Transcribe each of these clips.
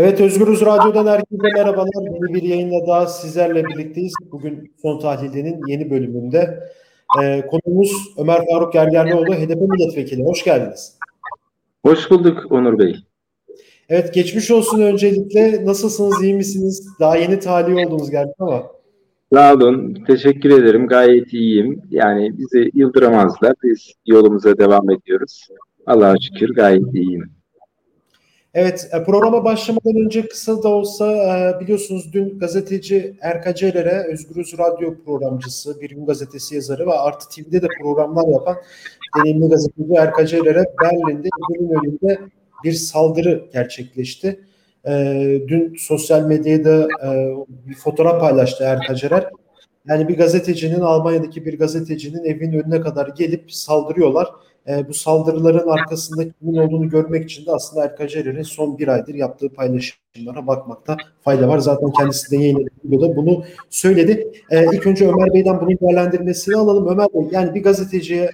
Evet Özgürüz Radyo'dan herkese merhabalar. Yeni bir yayınla daha sizlerle birlikteyiz. Bugün Son Tahlil'in yeni bölümünde. Ee, konuğumuz Ömer Faruk Gergerlioğlu, HDP milletvekili. Hoş geldiniz. Hoş bulduk Onur Bey. Evet geçmiş olsun öncelikle. Nasılsınız, iyi misiniz? Daha yeni tahliye oldunuz gerçi ama. Sağ olun, teşekkür ederim. Gayet iyiyim. Yani bizi yıldıramazlar. Biz yolumuza devam ediyoruz. Allah'a şükür gayet iyiyim. Evet, e, programa başlamadan önce kısa da olsa e, biliyorsunuz dün gazeteci Erka Celer'e Özgürüz Radyo programcısı, Bir Gün Gazetesi yazarı ve Artı TV'de de programlar yapan deneyimli gazeteci Erka Celer'e Berlin'de evinin önünde bir saldırı gerçekleşti. E, dün sosyal medyada bir fotoğraf paylaştı Erka Celer. Yani bir gazetecinin, Almanya'daki bir gazetecinin evinin önüne kadar gelip saldırıyorlar e, bu saldırıların arkasında kimin olduğunu görmek için de aslında Erkan Cerer'in son bir aydır yaptığı paylaşımlara bakmakta fayda var. Zaten kendisi de yayınladığı bunu söyledi. E, ilk önce Ömer Bey'den bunun değerlendirmesini alalım. Ömer Bey yani bir gazeteciye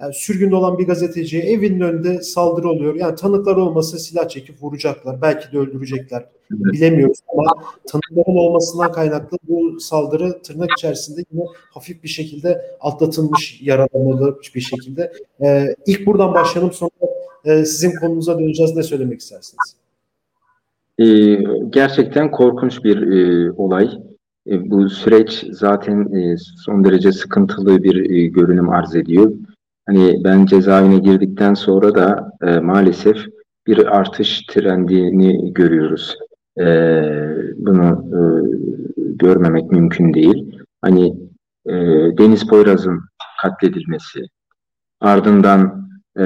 yani sürgünde olan bir gazeteciye evinin önünde saldırı oluyor. Yani tanıklar olmasa silah çekip vuracaklar. Belki de öldürecekler. Bilemiyoruz ama tanıkların olmasından kaynaklı bu saldırı tırnak içerisinde yine hafif bir şekilde atlatılmış, yaratılmalı bir şekilde. Ee, ilk buradan başlayalım sonra e, sizin konunuza döneceğiz. Ne söylemek istersiniz? Ee, gerçekten korkunç bir e, olay. E, bu süreç zaten e, son derece sıkıntılı bir e, görünüm arz ediyor. Hani ben cezaevine girdikten sonra da e, maalesef bir artış trendini görüyoruz. E, bunu e, görmemek mümkün değil. Hani e, Deniz Poyraz'ın katledilmesi, ardından e,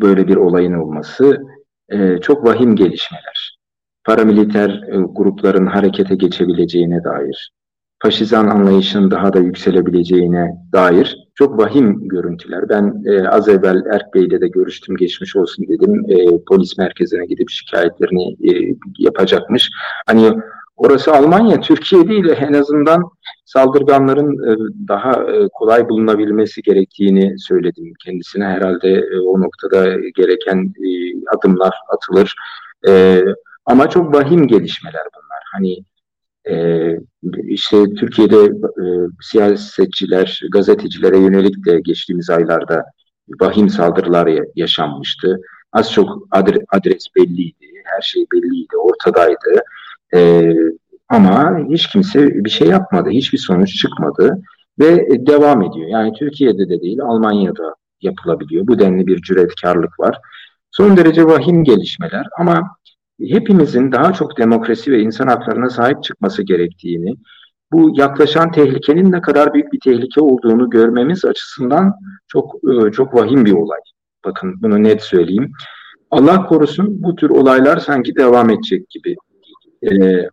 böyle bir olayın olması e, çok vahim gelişmeler. Paramiliter e, grupların harekete geçebileceğine dair, faşizan anlayışın daha da yükselebileceğine dair çok vahim görüntüler. Ben e, az evvel Erk Bey'le de görüştüm, geçmiş olsun dedim. E, polis merkezine gidip şikayetlerini e, yapacakmış. Hani orası Almanya, Türkiye değil en azından saldırganların e, daha e, kolay bulunabilmesi gerektiğini söyledim kendisine. Herhalde e, o noktada gereken e, adımlar atılır. E, ama çok vahim gelişmeler bunlar. Hani e, işte Türkiye'de e, siyasetçiler, gazetecilere yönelik de geçtiğimiz aylarda vahim saldırılar yaşanmıştı. Az çok adres belliydi, her şey belliydi, ortadaydı. E, ama hiç kimse bir şey yapmadı, hiçbir sonuç çıkmadı ve devam ediyor. Yani Türkiye'de de değil, Almanya'da yapılabiliyor. Bu denli bir cüretkarlık var. Son derece vahim gelişmeler ama hepimizin daha çok demokrasi ve insan haklarına sahip çıkması gerektiğini, bu yaklaşan tehlikenin ne kadar büyük bir tehlike olduğunu görmemiz açısından çok e, çok vahim bir olay. Bakın bunu net söyleyeyim. Allah korusun bu tür olaylar sanki devam edecek gibi. Ee,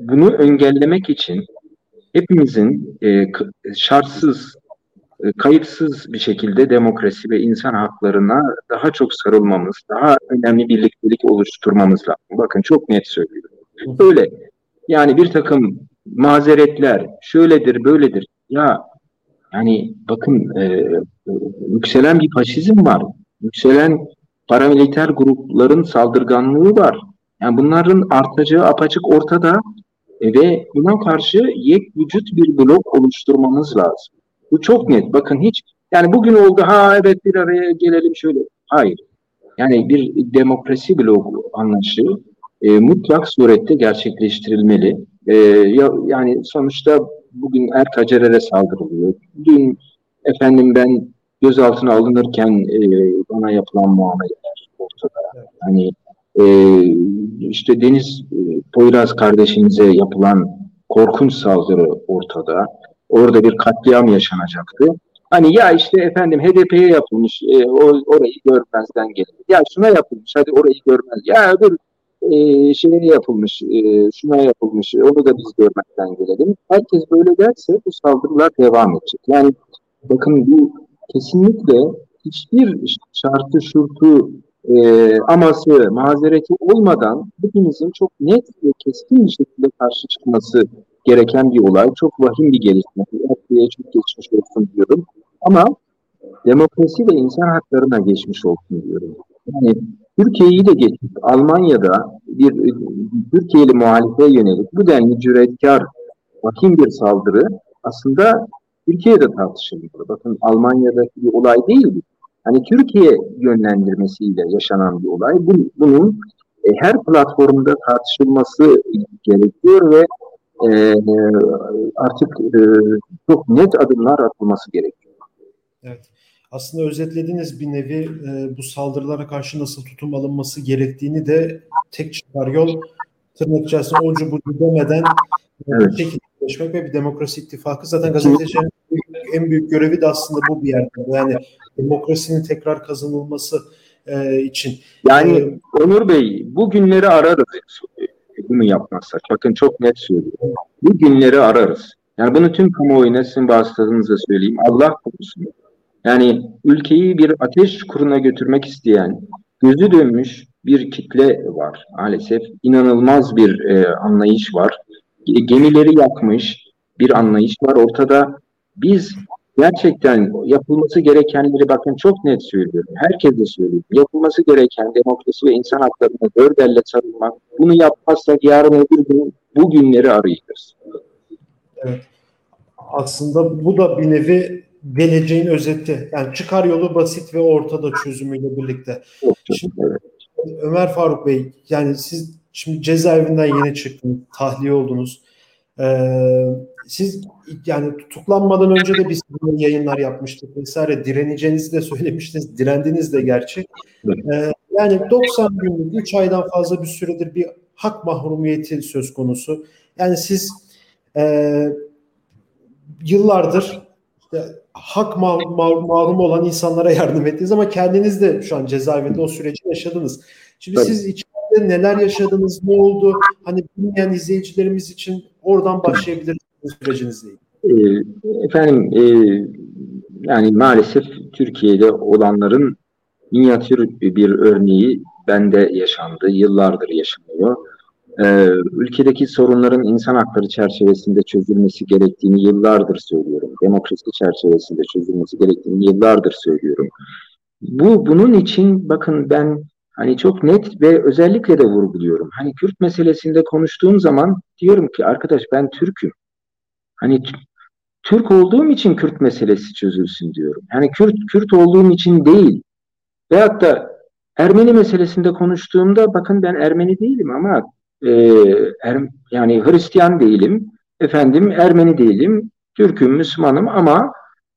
bunu engellemek için hepimizin e, şartsız e, kayıtsız bir şekilde demokrasi ve insan haklarına daha çok sarılmamız, daha önemli birliktelik oluşturmamız lazım. Bakın çok net söylüyorum. Öyle. Yani bir takım mazeretler şöyledir, böyledir. Ya yani bakın e, yükselen bir faşizm var. Yükselen paramiliter grupların saldırganlığı var. Yani bunların artacağı apaçık ortada e, ve buna karşı yek vücut bir blok oluşturmamız lazım. Bu çok net. Bakın hiç yani bugün oldu ha evet bir araya gelelim şöyle. Hayır. Yani bir demokrasi bloğu anlayışı e, mutlak surette gerçekleştirilmeli. E, ya, yani sonuçta bugün Erk Acerer'e saldırılıyor. Dün efendim ben gözaltına alınırken e, bana yapılan muameleler ortada. Hani e, işte Deniz e, Poyraz kardeşimize yapılan korkunç saldırı ortada orada bir katliam yaşanacaktı. Hani ya işte efendim HDP'ye yapılmış e, orayı görmezden gelir. Ya şuna yapılmış hadi orayı görmez. Ya öbür e, şeye yapılmış e, şuna yapılmış onu da biz görmezden gelelim. Herkes böyle derse bu saldırılar devam edecek. Yani bakın bu kesinlikle hiçbir şartı şurtu e, aması, mazereti olmadan hepimizin çok net ve keskin bir şekilde karşı çıkması gereken bir olay. Çok vahim bir gelişme. Erkeğe çok geçmiş olsun diyorum. Ama demokrasi ve insan haklarına geçmiş olsun diyorum. Yani Türkiye'yi de geçmiş. Almanya'da bir Türkiye'li muhalife yönelik bu denli cüretkar, vahim bir saldırı aslında Türkiye'de tartışılmalı. Bakın Almanya'daki bir olay değil. Hani Türkiye yönlendirmesiyle yaşanan bir olay. Bunun e, her platformda tartışılması gerekiyor ve e, artık e, çok net adımlar atılması gerekiyor. Evet. Aslında özetlediğiniz bir nevi e, bu saldırılara karşı nasıl tutum alınması gerektiğini de tek çıkar yol tırnak içerisinde oncu bucu demeden evet. şekilleşmek ve bir demokrasi ittifakı. Zaten gazetecilerin en büyük görevi de aslında bu bir yerde. Yani demokrasinin tekrar kazanılması e, için. Yani ee, Onur Bey bu günleri ararız bunu yapmazsak. Bakın çok net söylüyorum. Bu günleri ararız. Yani bunu tüm kamuoyuna sizin vasıtanızla söyleyeyim. Allah korusun. Yani ülkeyi bir ateş kuruna götürmek isteyen, gözü dönmüş bir kitle var maalesef. İnanılmaz bir e, anlayış var. Gemileri yakmış bir anlayış var ortada. Biz gerçekten yapılması gerekenleri bakın çok net söylüyorum. Herkes de söylüyor. Yapılması gereken demokrasi ve insan haklarına dört elle sarılmak. Bunu yapmazsak yarın öbür gün bu günleri arayacağız. Evet. Aslında bu da bir nevi geleceğin özeti. Yani çıkar yolu basit ve ortada çözümüyle birlikte. Şimdi, Ömer Faruk Bey yani siz şimdi cezaevinden yeni çıktınız, tahliye oldunuz. Ee, siz yani tutuklanmadan önce de biz yayınlar yapmıştık vesaire. Direneceğinizi de söylemiştiniz. Direndiniz de gerçi. Ee, yani 90 günlük 3 aydan fazla bir süredir bir hak mahrumiyeti söz konusu. Yani siz e, yıllardır işte, hak ma- ma- mahrum olan insanlara yardım ettiniz ama kendiniz de şu an cezaevinde o süreci yaşadınız. Şimdi Tabii. siz içeride neler yaşadınız, ne oldu? Hani bilmeyen izleyicilerimiz için oradan başlayabiliriz sürecinizle ilgili. Ee, efendim e, yani maalesef Türkiye'de olanların minyatür bir örneği bende yaşandı, yıllardır yaşanıyor. Ee, ülkedeki sorunların insan hakları çerçevesinde çözülmesi gerektiğini yıllardır söylüyorum. Demokrasi çerçevesinde çözülmesi gerektiğini yıllardır söylüyorum. Bu bunun için bakın ben hani çok net ve özellikle de vurguluyorum. Hani Kürt meselesinde konuştuğum zaman diyorum ki arkadaş ben Türk'üm. Hani Türk olduğum için Kürt meselesi çözülsün diyorum. Yani Kürt Kürt olduğum için değil. Veyahut da Ermeni meselesinde konuştuğumda bakın ben Ermeni değilim ama e, er, yani Hristiyan değilim, efendim Ermeni değilim, Türk'üm, Müslümanım ama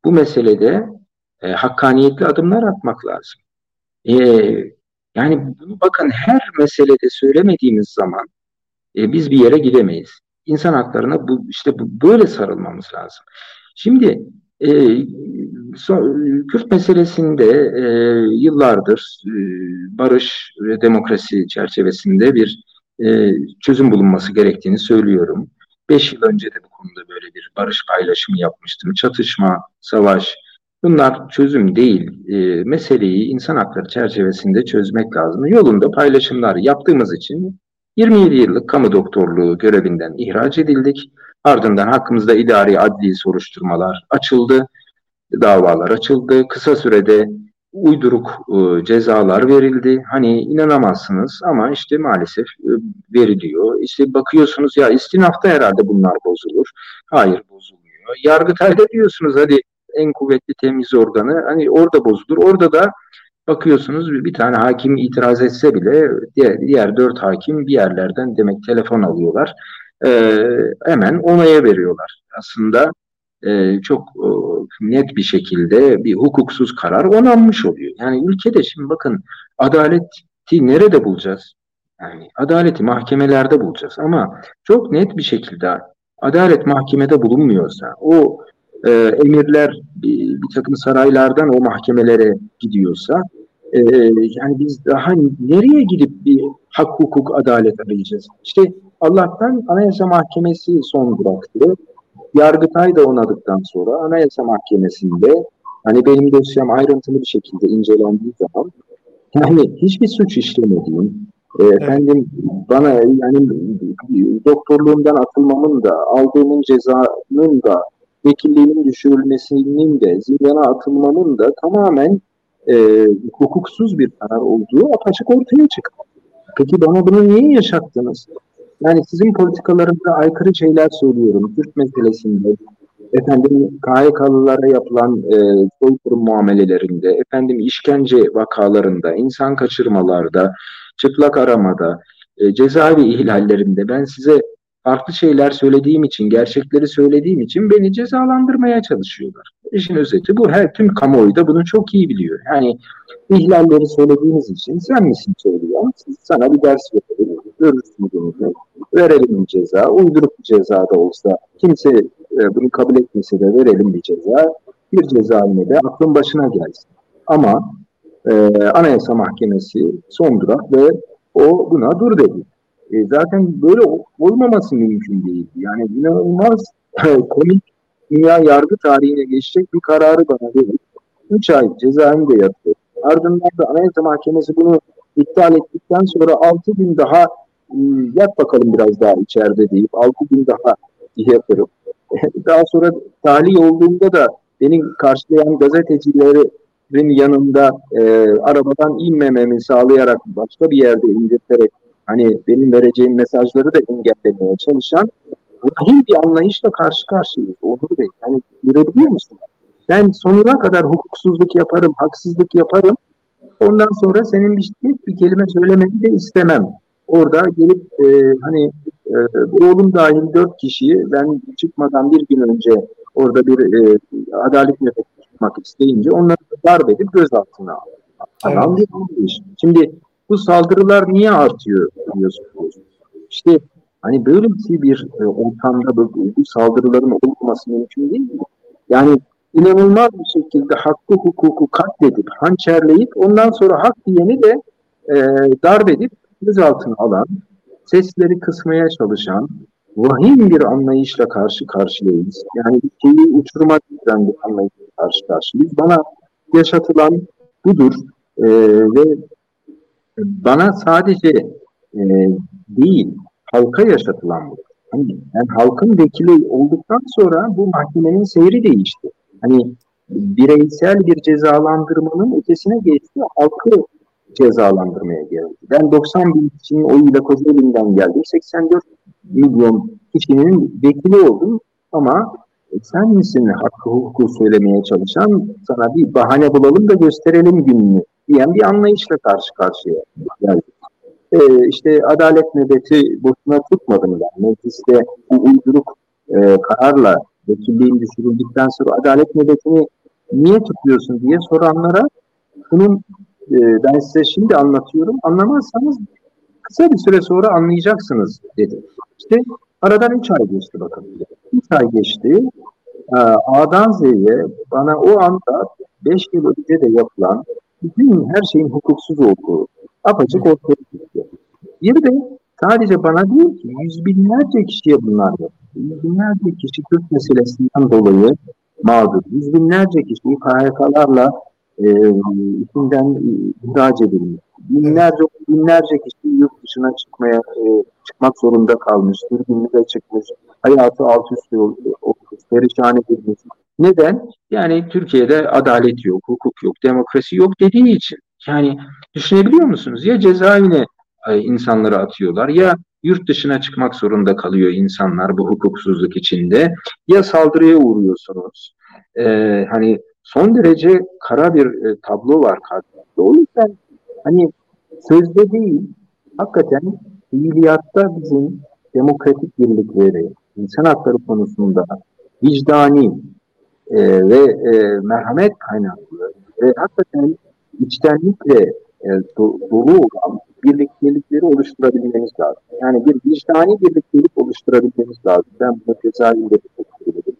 bu meselede e, hakkaniyetli adımlar atmak lazım. E, yani bunu bakın her meselede söylemediğimiz zaman e, biz bir yere gidemeyiz. İnsan haklarına bu işte bu, böyle sarılmamız lazım. Şimdi e, so, Kürt meselesinde e, yıllardır e, barış ve demokrasi çerçevesinde bir e, çözüm bulunması gerektiğini söylüyorum. Beş yıl önce de bu konuda böyle bir barış paylaşımı yapmıştım. Çatışma, savaş bunlar çözüm değil. E, meseleyi insan hakları çerçevesinde çözmek lazım. Yolunda paylaşımlar yaptığımız için 27 yıllık kamu doktorluğu görevinden ihraç edildik. Ardından hakkımızda idari adli soruşturmalar açıldı, davalar açıldı. Kısa sürede uyduruk e, cezalar verildi. Hani inanamazsınız ama işte maalesef e, veriliyor. İşte bakıyorsunuz ya istinafta herhalde bunlar bozulur. Hayır bozulmuyor. Yargıtay'da diyorsunuz hadi en kuvvetli temiz organı hani orada bozulur. Orada da bakıyorsunuz bir tane hakim itiraz etse bile diğer, diğer dört hakim bir yerlerden demek telefon alıyorlar. Ee, hemen onaya veriyorlar. Aslında e, çok e, net bir şekilde bir hukuksuz karar onanmış oluyor. Yani ülkede şimdi bakın adaleti nerede bulacağız? Yani adaleti mahkemelerde bulacağız ama çok net bir şekilde adalet mahkemede bulunmuyorsa o e, emirler bir, bir takım saraylardan o mahkemelere gidiyorsa e, yani biz daha nereye gidip bir hak hukuk adalet arayacağız? İşte Allah'tan Anayasa Mahkemesi son bıraktı. Yargıtay da onadıktan sonra Anayasa Mahkemesi'nde hani benim dosyam ayrıntılı bir şekilde incelendiği zaman yani hiçbir suç işlemediğim, e, efendim bana yani doktorluğumdan atılmamın da aldığımın cezanın da vekilliğimin düşürülmesinin de zindana atılmamın da tamamen e, hukuksuz bir karar olduğu apaçık ortaya çıktı. Peki bana bunu niye yaşattınız? Yani sizin politikalarınıza aykırı şeyler söylüyorum. Türk meselesinde, efendim KHK'lılara yapılan e, soykırım muamelelerinde, efendim işkence vakalarında, insan kaçırmalarda, çıplak aramada, e, cezaevi ihlallerinde ben size farklı şeyler söylediğim için, gerçekleri söylediğim için beni cezalandırmaya çalışıyorlar. İşin özeti bu. Her tüm kamuoyu da bunu çok iyi biliyor. Yani ihlalleri söylediğiniz için sen misin söyleyen? Sana bir ders verelim. Görürsün bunu. Verelim bir ceza. Uyduruk bir ceza da olsa kimse e, bunu kabul etmese de verelim bir ceza. Bir ceza yine de aklın başına gelsin. Ama e, Anayasa Mahkemesi son durak ve o buna dur dedi. E, zaten böyle olmaması mümkün değil. Yani inanılmaz komik dünya yargı tarihine geçecek bir kararı bana verip 3 ay cezaevinde yattı. Ardından da Anayasa Mahkemesi bunu iptal ettikten sonra 6 gün daha ıı, yat bakalım biraz daha içeride deyip 6 gün daha yatırıp daha sonra tahliye olduğunda da benim karşılayan gazetecilerin yanında e, arabadan inmememi sağlayarak başka bir yerde indirterek hani benim vereceğim mesajları da engellemeye çalışan vahim bir anlayışla karşı karşıyayız. Onur Bey, yani görebiliyor musun? Ben sonuna kadar hukuksuzluk yaparım, haksızlık yaparım. Ondan sonra senin bir, bir kelime söylemeni de istemem. Orada gelip e, hani e, oğlum dahil dört kişiyi ben çıkmadan bir gün önce orada bir e, adalet nöbeti tutmak isteyince onları darp edip gözaltına aldı. Evet. Şimdi bu saldırılar niye artıyor diyorsunuz? İşte hani böyle bir e, ortamda bu, bu saldırıların olması mümkün değil mi? Yani inanılmaz bir şekilde hakkı hukuku katledip, hançerleyip ondan sonra hak diyeni de e, darp edip gözaltına alan, sesleri kısmaya çalışan, vahim bir anlayışla karşı karşıyayız. Yani ülkeyi uçuruma getiren bir anlayışla karşı karşıyayız. Bana yaşatılan budur e, ve bana sadece e, değil, halka yaşatılan bu. Hani yani halkın vekili olduktan sonra bu mahkemenin seyri değişti. Hani bireysel bir cezalandırmanın ötesine geçti, halkı cezalandırmaya geldi. Ben 90 bin kişinin oyuyla Kocaeli'nden geldim. 84 milyon kişinin vekili oldum ama sen misin hakkı hukuku söylemeye çalışan sana bir bahane bulalım da gösterelim gününü diyen bir anlayışla karşı karşıya geldik. Ee, işte adalet nöbeti boşuna tutmadım ben. Mecliste bu uyduruk e, kararla vekilliğin düşürüldükten sonra adalet nöbetini niye tutuyorsun diye soranlara bunun e, ben size şimdi anlatıyorum. Anlamazsanız kısa bir süre sonra anlayacaksınız dedi. İşte aradan üç ay geçti bakın. Üç ay geçti. Ee, A'dan Z'ye bana o anda beş yıl önce de yapılan bütün her şeyin hukuksuz olduğu apaçık ortaya çıktı. Bir de sadece bana değil ki yüz binlerce kişiye bunlar yaptı. Yüz binlerce kişi Türk meselesinden dolayı mağdur. Yüz binlerce kişi KHK'larla e, içinden ihraç edilmiş. Binlerce, binlerce kişi yurt dışına çıkmaya e, çıkmak zorunda kalmış. Türkiye'de çıkmış. Hayatı alt üst olmuş. Perişan edilmiş. Neden? Yani Türkiye'de adalet yok, hukuk yok, demokrasi yok dediği için. Yani düşünebiliyor musunuz? Ya cezaevine e, insanları atıyorlar ya yurt dışına çıkmak zorunda kalıyor insanlar bu hukuksuzluk içinde ya saldırıya uğruyorsunuz. Ee, hani son derece kara bir e, tablo var karşımızda. O yüzden hani sözde değil hakikaten fiiliyatta bizim demokratik birlikleri, insan hakları konusunda vicdani e, ve e, merhamet kaynaklı ve hakikaten içtenlikle e, do, dolu olan birliktelikleri oluşturabilmemiz lazım. Yani bir vicdani birliktelik oluşturabilmemiz lazım. Ben bunu tezahürde de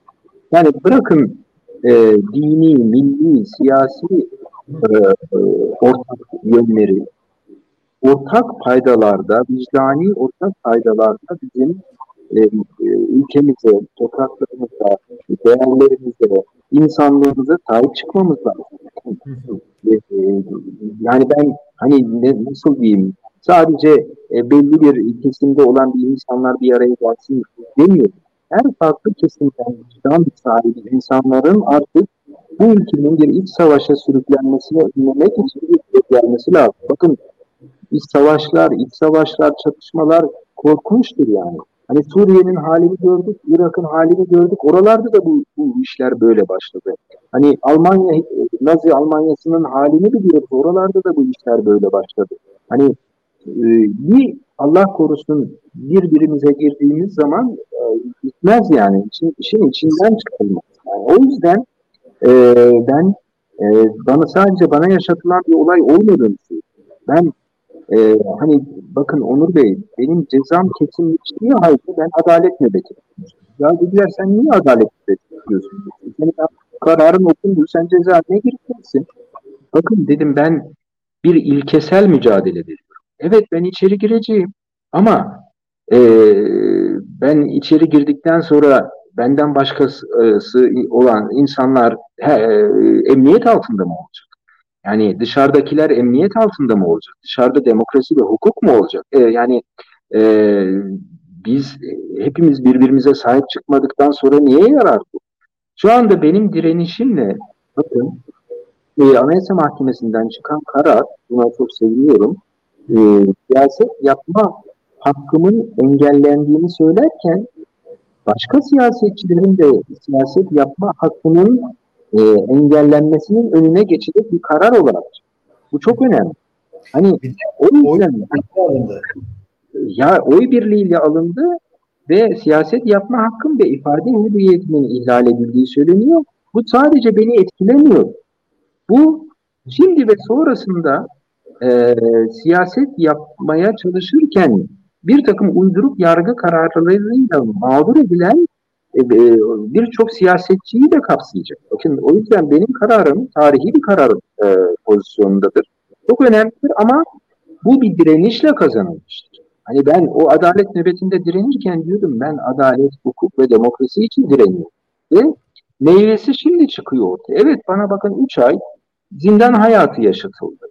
Yani bırakın e, dini, milli, siyasi e, e, ortak yönleri, ortak paydalarda, vicdani ortak paydalarda bizim e, e, ülkemize, topraklarımıza, değerlerimize, insanlığımıza sahip çıkmamız lazım. E, e, yani ben hani ne, nasıl diyeyim, sadece e, belli bir kesimde olan bir insanlar bir araya gelsin demiyorum. Her farklı kesimden vicdan sahibi insanların artık bu ülkenin bir iç savaşa sürüklenmesine önlemek için bir gelmesi lazım. Bakın iç savaşlar, iç savaşlar, çatışmalar korkunçtur yani. Hani Suriye'nin halini gördük, Irak'ın halini gördük. Oralarda da bu, bu işler böyle başladı. Hani Almanya, Nazi Almanyası'nın halini biliyoruz. Oralarda da bu işler böyle başladı. Hani e, bir Allah korusun birbirimize girdiğimiz zaman e, bitmez yani. İşin, işin içinden çıkılmaz. Yani o yüzden e, ben e, bana sadece bana yaşatılan bir olay olmadığını söylüyorum. Ben e, hani bakın Onur Bey benim cezam kesinleştiği halde ben adalet nöbeti Ya dediler sen niye adalet nöbeti tutuyorsun? Senin kararın okundu sen cezaevine gireceksin. Bakın dedim ben bir ilkesel mücadele ediyorum. Evet ben içeri gireceğim ama e, ben içeri girdikten sonra benden başkası olan insanlar he, emniyet altında mı olacak? Yani dışarıdakiler emniyet altında mı olacak? Dışarıda demokrasi ve hukuk mu olacak? E, yani e, biz hepimiz birbirimize sahip çıkmadıktan sonra niye yarar bu? Şu anda benim direnişimle bakın e, Anayasa Mahkemesi'nden çıkan karar, buna çok seviniyorum, e, siyaset yapma hakkımın engellendiğini söylerken başka siyasetçilerin de siyaset yapma hakkının e, engellenmesinin önüne geçecek bir karar olarak. Bu çok önemli. Hani o yüzden alındı. ya oy birliğiyle alındı ve siyaset yapma hakkım ve ifade hürriyetimin ihlal edildiği söyleniyor. Bu sadece beni etkilemiyor. Bu şimdi ve sonrasında e, siyaset yapmaya çalışırken bir takım uyduruk yargı kararlarıyla mağdur edilen birçok siyasetçiyi de kapsayacak. Bakın o yüzden benim kararım tarihi bir karar e, pozisyonundadır. Çok önemlidir ama bu bir direnişle kazanılmıştır. Hani ben o adalet nöbetinde direnirken diyordum ben adalet, hukuk ve demokrasi için direniyorum. Ve meyvesi şimdi çıkıyor ortaya. Evet bana bakın 3 ay zindan hayatı yaşatıldı.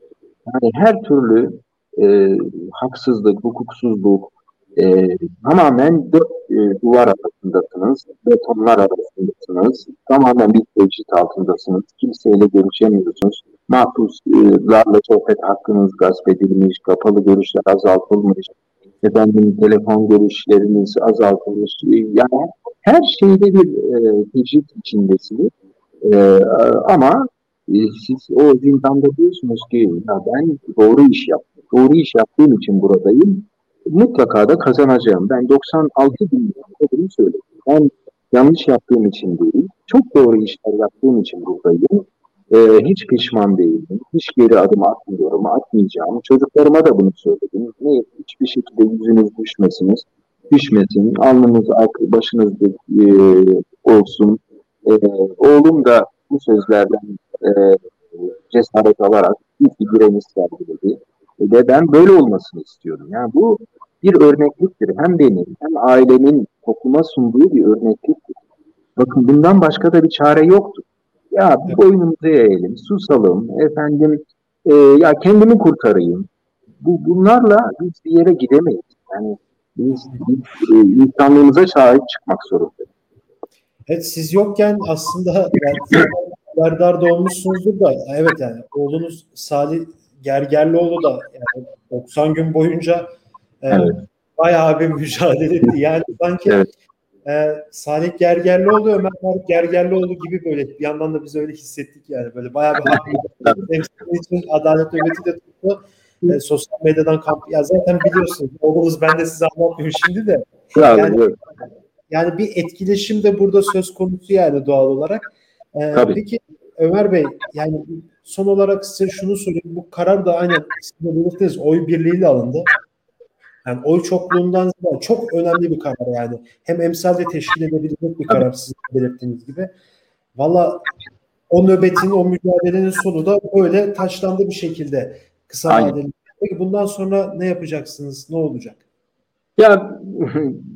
Yani her türlü e, haksızlık, hukuksuzluk, e, tamamen dört e, duvar arasındasınız, betonlar arasındasınız, tamamen bir tecrit altındasınız, kimseyle görüşemiyorsunuz, mahpuslarla sohbet hakkınız gasp edilmiş, kapalı görüşler azaltılmış, efendim telefon görüşleriniz azaltılmış, yani her şeyde bir e, tecrit içindesiniz. E, ama e, siz o zindanda diyorsunuz ki ya ben doğru iş yaptım, doğru iş yaptığım için buradayım, mutlaka da kazanacağım. Ben 96 bin lira söyledim. Ben yanlış yaptığım için değil, çok doğru işler yaptığım için buradayım. Ee, hiç pişman değilim. Hiç geri adım atmıyorum, atmayacağım. Çocuklarıma da bunu söyledim. Ne, hiçbir şekilde yüzünüz düşmesiniz, düşmesin. Alnınız, başınız e, olsun. E, oğlum da bu sözlerden e, cesaret alarak ilk bir direniş sergiledi. Ve ben böyle olmasını istiyorum. Yani bu bir örnekliktir. Hem benim hem ailemin topluma sunduğu bir örnekliktir. Bakın bundan başka da bir çare yoktu. Ya bir boynumuzu eğelim, susalım, efendim e, ya kendimi kurtarayım. Bu bunlarla biz bir yere gidemeyiz. Yani biz, biz e, insanlığımıza sahip çıkmak zorundayız. Evet siz yokken aslında yani, haberdar da da evet yani oğlunuz Salih Gergerlioğlu da yani 90 gün boyunca e, evet. bayağı bir mücadele etti. Yani sanki evet. e, Salih Gergerlioğlu, Ömer Faruk Gergerlioğlu gibi böyle bir yandan da biz öyle hissettik yani. Böyle bayağı bir haklı için adalet nöbeti de tuttu. E, sosyal medyadan kamp ya zaten biliyorsunuz oğlunuz ben de size anlatmıyorum şimdi de. Yani, yani bir etkileşim de burada söz konusu yani doğal olarak. Ee, peki Ömer Bey yani son olarak size şunu sorayım. Bu karar da aynen size belirttiniz oy birliğiyle alındı. Yani oy çokluğundan ziyade çok önemli bir karar yani. Hem emsalde teşkil edebilecek bir karar sizin belirttiğiniz gibi. Valla o nöbetin, o mücadelenin sonu da böyle taşlandı bir şekilde kısa vadeli. Peki bundan sonra ne yapacaksınız? Ne olacak? Ya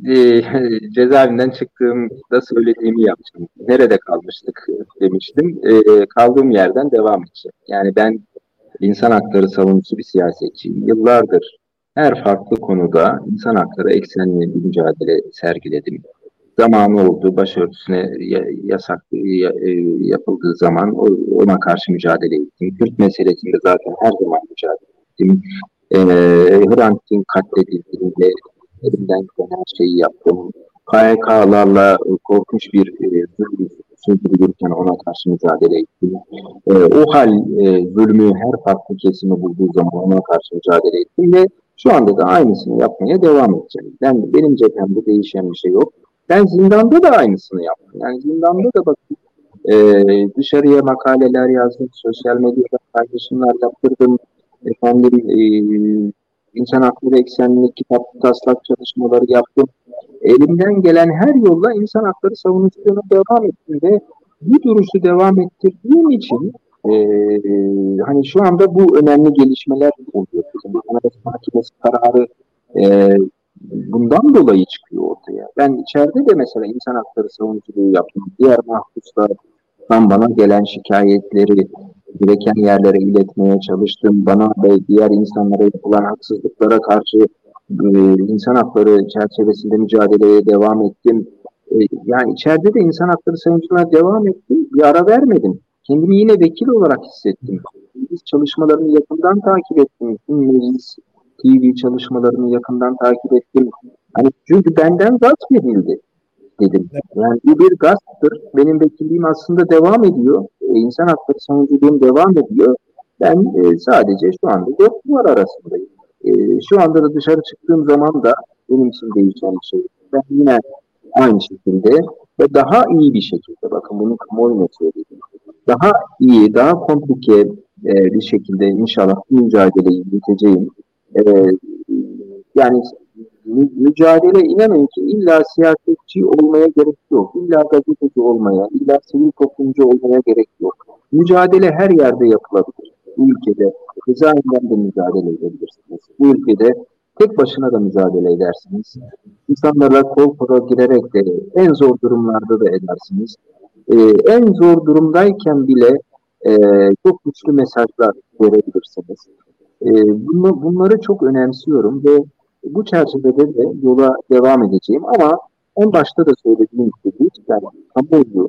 e, cezaevinden çıktığımda söylediğimi yaptım. Nerede kalmıştık demiştim. E, kaldığım yerden devam edeceğim. Yani ben insan hakları savunucusu bir siyasetçiyim. Yıllardır her farklı konuda insan hakları eksenli bir mücadele sergiledim. Zamanı oldu, başörtüsüne yasak e, yapıldığı zaman ona karşı mücadele ettim. Kürt meselesinde zaten her zaman mücadele ettim. E, Hrant katledildiğinde elimden gelen her şeyi yaptım. KYK'larla korkunç bir e, sürdürülürken ona karşı mücadele ettim. E, o hal e, zulmü her farklı kesimi bulduğu zaman ona karşı mücadele ettim ve şu anda da aynısını yapmaya devam edeceğim. Ben, benim cephemde değişen bir şey yok. Ben zindanda da aynısını yaptım. Yani zindanda da bakın e, dışarıya makaleler yazdım, sosyal medyada paylaşımlar yaptırdım. Efendim e, insan hakları eksenli kitap taslak çalışmaları yaptım. Elimden gelen her yolla insan hakları savunuculuğuna devam ettim ve bu duruşu devam ettirdiğim için e, hani şu anda bu önemli gelişmeler oluyor. Bizim Anayasa Mahkemesi kararı e, bundan dolayı çıkıyor ortaya. Ben içeride de mesela insan hakları savunuculuğu yaptım. Diğer mahpuslardan bana gelen şikayetleri gereken yerlere iletmeye çalıştım. Bana ve diğer insanlara yapılan haksızlıklara karşı e, insan hakları çerçevesinde mücadeleye devam ettim. E, yani içeride de insan hakları savunuculuğuna devam ettim. Bir ara vermedim. Kendimi yine vekil olarak hissettim. Biz çalışmalarını yakından takip ettim. Meclis TV çalışmalarını yakından takip ettim. Hani çünkü benden gasp edildi dedim. Yani bu bir gasptır. Benim vekilliğim aslında devam ediyor. E, insan hakları savunuculuğum devam ediyor. Ben e, sadece şu anda dört duvar arasındayım. E, şu anda da dışarı çıktığım zaman da benim için değişen bir şey. Ben yine aynı şekilde ve daha iyi bir şekilde bakın bunu kamuoyuna söyledim. Daha iyi, daha komplike e, bir şekilde inşallah bu mücadeleyi yürüteceğim. E, yani mücadele inanın ki illa siyasetçi olmaya gerek yok. İlla gazeteci olmaya, illa sivil toplumcu olmaya gerek yok. Mücadele her yerde yapılabilir. Bu ülkede cezaevinden de mücadele edebilirsiniz. Bu ülkede tek başına da mücadele edersiniz. İnsanlarla kol kola girerek de en zor durumlarda da edersiniz. Ee, en zor durumdayken bile e, çok güçlü mesajlar verebilirsiniz. E, bunu, bunları çok önemsiyorum ve bu çerçevede de yola devam edeceğim ama en başta da söylediğim gibi lütfen kamuoyu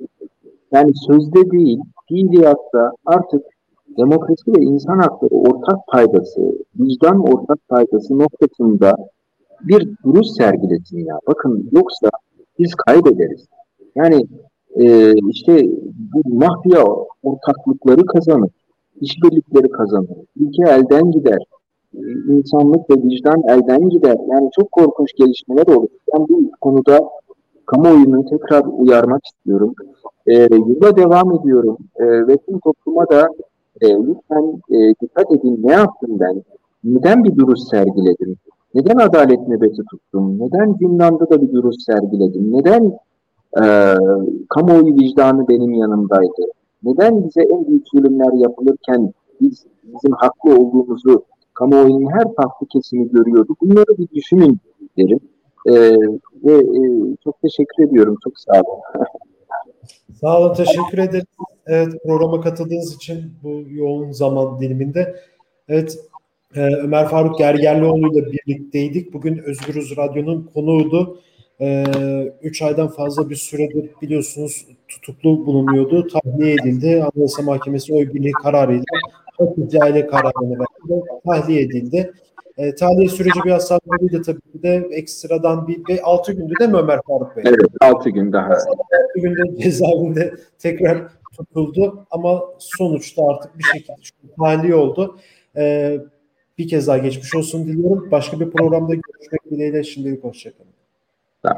yani sözde değil, fiiliyatta artık demokrasi ve insan hakları ortak paydası, vicdan ortak paydası noktasında bir duruş sergilesin ya. Bakın yoksa biz kaybederiz. Yani e, işte bu mafya ortaklıkları kazanır, işbirlikleri kazanır, ülke elden gider, insanlık ve vicdan elden gider. Yani çok korkunç gelişmeler olur. Ben bu konuda kamuoyunu tekrar uyarmak istiyorum. E, yola devam ediyorum e, ve tüm topluma da e, lütfen e, dikkat edin ne yaptım ben? Neden bir duruş sergiledim? Neden adalet nöbeti tuttum? Neden zindanda da bir duruş sergiledim? Neden e, kamuoyu vicdanı benim yanımdaydı? Neden bize en büyük zulümler yapılırken biz bizim haklı olduğumuzu kamuoyunun her farklı kesimi görüyordu. Bunları bir düşünün derim. E, ve e, çok teşekkür ediyorum. Çok sağ olun. sağ olun. Teşekkür ederim. Evet programa katıldığınız için bu yoğun zaman diliminde. Evet e, Ömer Faruk Gergerlioğlu ile birlikteydik. Bugün Özgürüz Radyo'nun konuğuydu. 3 e, aydan fazla bir süredir biliyorsunuz tutuklu bulunuyordu. Tahliye edildi. Anayasa Mahkemesi oy birliği kararıyla hafifçe aile kararını verdi. Tahliye edildi. E, tahliye süreci biraz sabredildi tabii ki de ekstradan bir, bir 6 gündü değil mi Ömer Faruk Bey? Evet 6 gün daha. 6 günde cezaevinde tekrar tutuldu ama sonuçta artık bir şekilde tahliye oldu. E, bir kez daha geçmiş olsun diliyorum. Başka bir programda görüşmek dileğiyle şimdilik hoşçakalın.